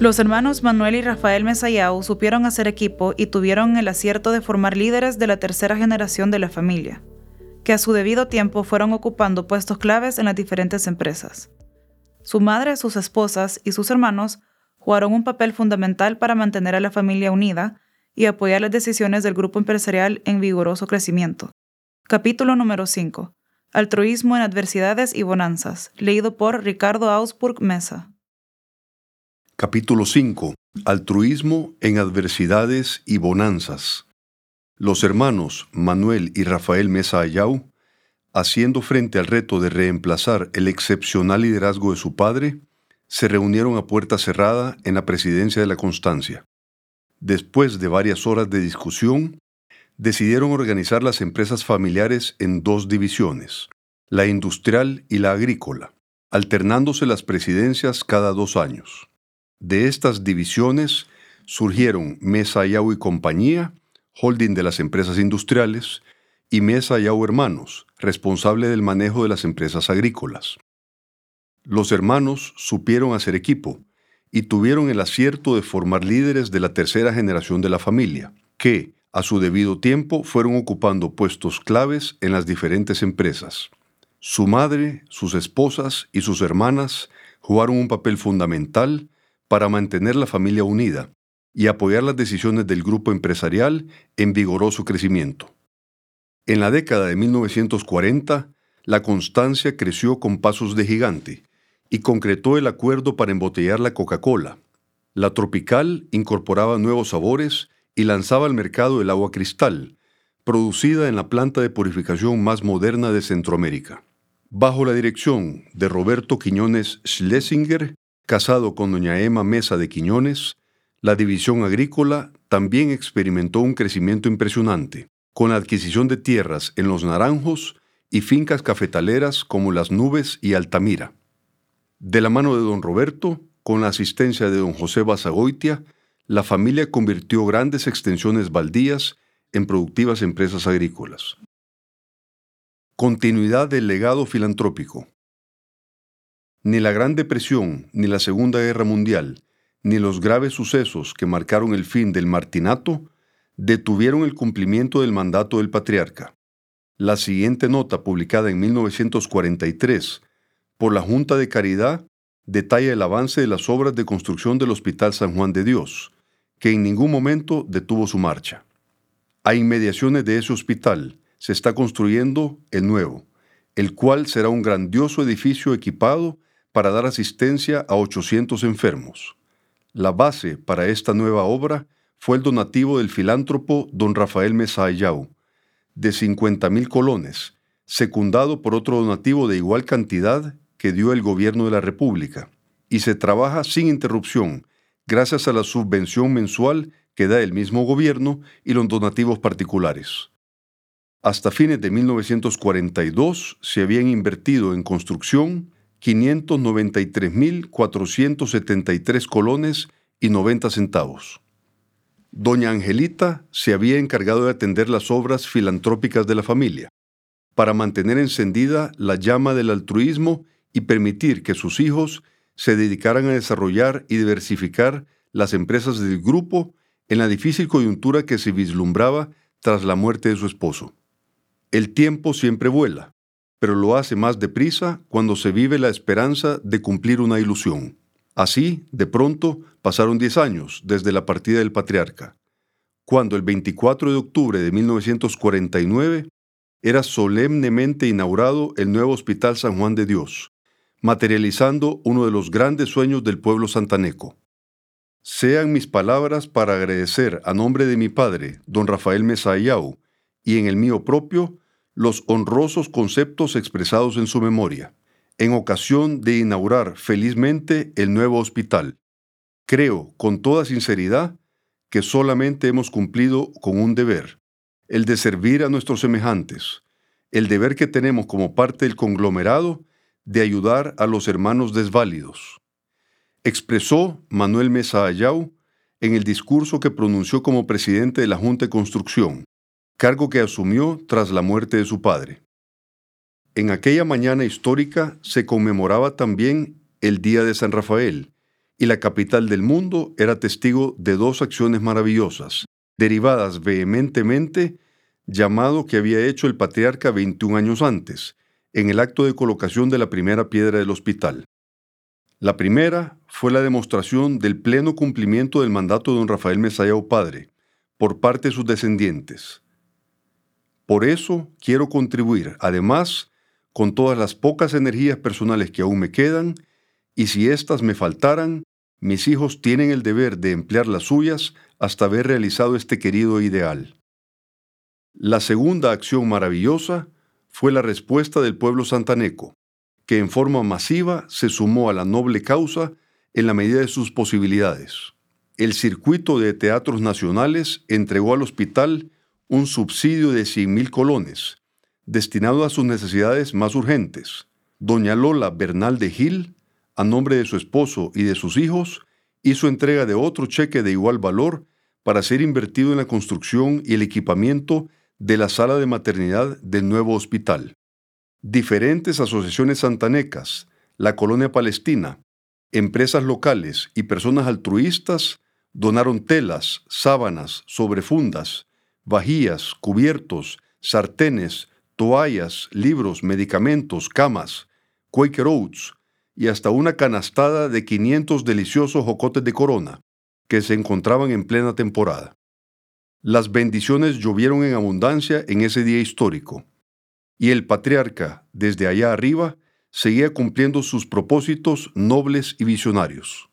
Los hermanos Manuel y Rafael Mesayau supieron hacer equipo y tuvieron el acierto de formar líderes de la tercera generación de la familia, que a su debido tiempo fueron ocupando puestos claves en las diferentes empresas. Su madre, sus esposas y sus hermanos jugaron un papel fundamental para mantener a la familia unida y apoyar las decisiones del grupo empresarial en vigoroso crecimiento. Capítulo número 5. Altruismo en adversidades y bonanzas, leído por Ricardo Augsburg Mesa. Capítulo 5. Altruismo en adversidades y bonanzas. Los hermanos Manuel y Rafael Mesa Ayau, haciendo frente al reto de reemplazar el excepcional liderazgo de su padre, se reunieron a puerta cerrada en la presidencia de la Constancia. Después de varias horas de discusión, decidieron organizar las empresas familiares en dos divisiones, la industrial y la agrícola, alternándose las presidencias cada dos años. De estas divisiones surgieron Mesa Yau y Compañía, holding de las empresas industriales, y Mesa Yau Hermanos, responsable del manejo de las empresas agrícolas. Los hermanos supieron hacer equipo y tuvieron el acierto de formar líderes de la tercera generación de la familia, que, a su debido tiempo, fueron ocupando puestos claves en las diferentes empresas. Su madre, sus esposas y sus hermanas jugaron un papel fundamental para mantener la familia unida y apoyar las decisiones del grupo empresarial en vigoroso crecimiento. En la década de 1940, la constancia creció con pasos de gigante y concretó el acuerdo para embotellar la Coca-Cola. La Tropical incorporaba nuevos sabores y lanzaba al mercado el agua cristal, producida en la planta de purificación más moderna de Centroamérica. Bajo la dirección de Roberto Quiñones Schlesinger, Casado con doña Emma Mesa de Quiñones, la división agrícola también experimentó un crecimiento impresionante, con la adquisición de tierras en Los Naranjos y fincas cafetaleras como Las Nubes y Altamira. De la mano de don Roberto, con la asistencia de don José Basagoitia, la familia convirtió grandes extensiones baldías en productivas empresas agrícolas. Continuidad del legado filantrópico. Ni la Gran Depresión, ni la Segunda Guerra Mundial, ni los graves sucesos que marcaron el fin del martinato detuvieron el cumplimiento del mandato del patriarca. La siguiente nota, publicada en 1943 por la Junta de Caridad, detalla el avance de las obras de construcción del Hospital San Juan de Dios, que en ningún momento detuvo su marcha. A inmediaciones de ese hospital se está construyendo el nuevo, el cual será un grandioso edificio equipado para dar asistencia a 800 enfermos. La base para esta nueva obra fue el donativo del filántropo don Rafael Mesayau, de 50.000 colones, secundado por otro donativo de igual cantidad que dio el gobierno de la República, y se trabaja sin interrupción gracias a la subvención mensual que da el mismo gobierno y los donativos particulares. Hasta fines de 1942 se habían invertido en construcción 593.473 colones y 90 centavos. Doña Angelita se había encargado de atender las obras filantrópicas de la familia, para mantener encendida la llama del altruismo y permitir que sus hijos se dedicaran a desarrollar y diversificar las empresas del grupo en la difícil coyuntura que se vislumbraba tras la muerte de su esposo. El tiempo siempre vuela, pero lo hace más deprisa cuando se vive la esperanza de cumplir una ilusión. Así, de pronto, pasaron 10 años desde la partida del patriarca, cuando el 24 de octubre de 1949 era solemnemente inaugurado el nuevo Hospital San Juan de Dios, materializando uno de los grandes sueños del pueblo santaneco. Sean mis palabras para agradecer a nombre de mi padre, don Rafael Mesayau, y en el mío propio, los honrosos conceptos expresados en su memoria, en ocasión de inaugurar felizmente el nuevo hospital. Creo, con toda sinceridad, que solamente hemos cumplido con un deber, el de servir a nuestros semejantes, el deber que tenemos como parte del conglomerado de ayudar a los hermanos desválidos. Expresó Manuel Mesa Ayau en el discurso que pronunció como presidente de la Junta de Construcción, cargo que asumió tras la muerte de su padre. En aquella mañana histórica se conmemoraba también el Día de San Rafael, y la capital del mundo era testigo de dos acciones maravillosas, derivadas vehementemente, llamado que había hecho el patriarca 21 años antes, en el acto de colocación de la primera piedra del hospital. La primera fue la demostración del pleno cumplimiento del mandato de don Rafael Mesayao Padre, por parte de sus descendientes. Por eso quiero contribuir, además, con todas las pocas energías personales que aún me quedan, y si éstas me faltaran, mis hijos tienen el deber de emplear las suyas hasta haber realizado este querido ideal. La segunda acción maravillosa fue la respuesta del pueblo santaneco, que en forma masiva se sumó a la noble causa en la medida de sus posibilidades. El circuito de teatros nacionales entregó al hospital un subsidio de 100.000 colones, destinado a sus necesidades más urgentes. Doña Lola Bernal de Gil, a nombre de su esposo y de sus hijos, hizo entrega de otro cheque de igual valor para ser invertido en la construcción y el equipamiento de la sala de maternidad del nuevo hospital. Diferentes asociaciones santanecas, la Colonia Palestina, empresas locales y personas altruistas donaron telas, sábanas, sobrefundas, vajillas, cubiertos, sartenes, toallas, libros, medicamentos, camas, Quaker Oats y hasta una canastada de 500 deliciosos jocotes de corona que se encontraban en plena temporada. Las bendiciones llovieron en abundancia en ese día histórico, y el patriarca, desde allá arriba, seguía cumpliendo sus propósitos nobles y visionarios.